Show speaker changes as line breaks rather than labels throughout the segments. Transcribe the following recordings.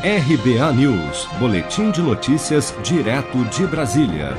RBA News, Boletim de Notícias, direto de Brasília.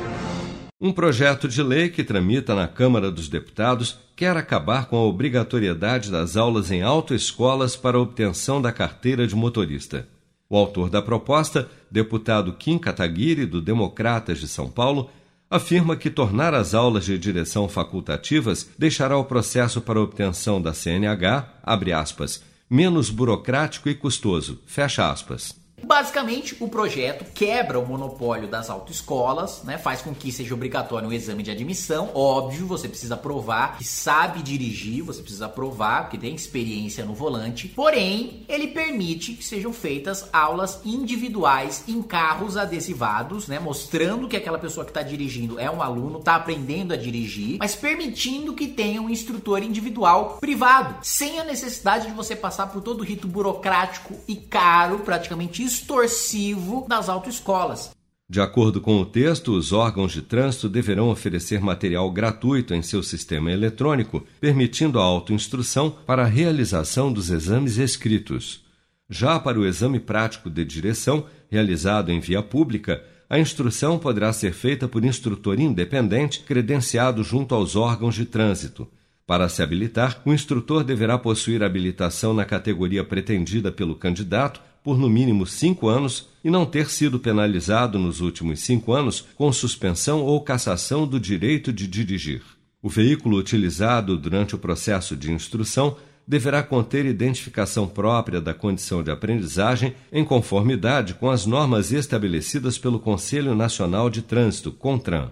Um projeto de lei que tramita na Câmara dos Deputados quer acabar com a obrigatoriedade das aulas em autoescolas para obtenção da carteira de motorista. O autor da proposta, deputado Kim Kataguiri, do Democratas de São Paulo, afirma que tornar as aulas de direção facultativas deixará o processo para obtenção da CNH, abre aspas, menos burocrático e custoso, fecha aspas.
Basicamente, o projeto quebra o monopólio das autoescolas, né? Faz com que seja obrigatório um exame de admissão. Óbvio, você precisa provar que sabe dirigir, você precisa provar que tem experiência no volante. Porém, ele permite que sejam feitas aulas individuais em carros adesivados, né? Mostrando que aquela pessoa que está dirigindo é um aluno, está aprendendo a dirigir, mas permitindo que tenha um instrutor individual privado, sem a necessidade de você passar por todo o rito burocrático e caro, praticamente extorsivo das autoescolas.
De acordo com o texto, os órgãos de trânsito deverão oferecer material gratuito em seu sistema eletrônico, permitindo a autoinstrução para a realização dos exames escritos. Já para o exame prático de direção, realizado em via pública, a instrução poderá ser feita por instrutor independente credenciado junto aos órgãos de trânsito. Para se habilitar, o instrutor deverá possuir habilitação na categoria pretendida pelo candidato por no mínimo cinco anos e não ter sido penalizado nos últimos cinco anos com suspensão ou cassação do direito de dirigir. O veículo utilizado durante o processo de instrução deverá conter identificação própria da condição de aprendizagem em conformidade com as normas estabelecidas pelo Conselho Nacional de Trânsito, CONTRAN.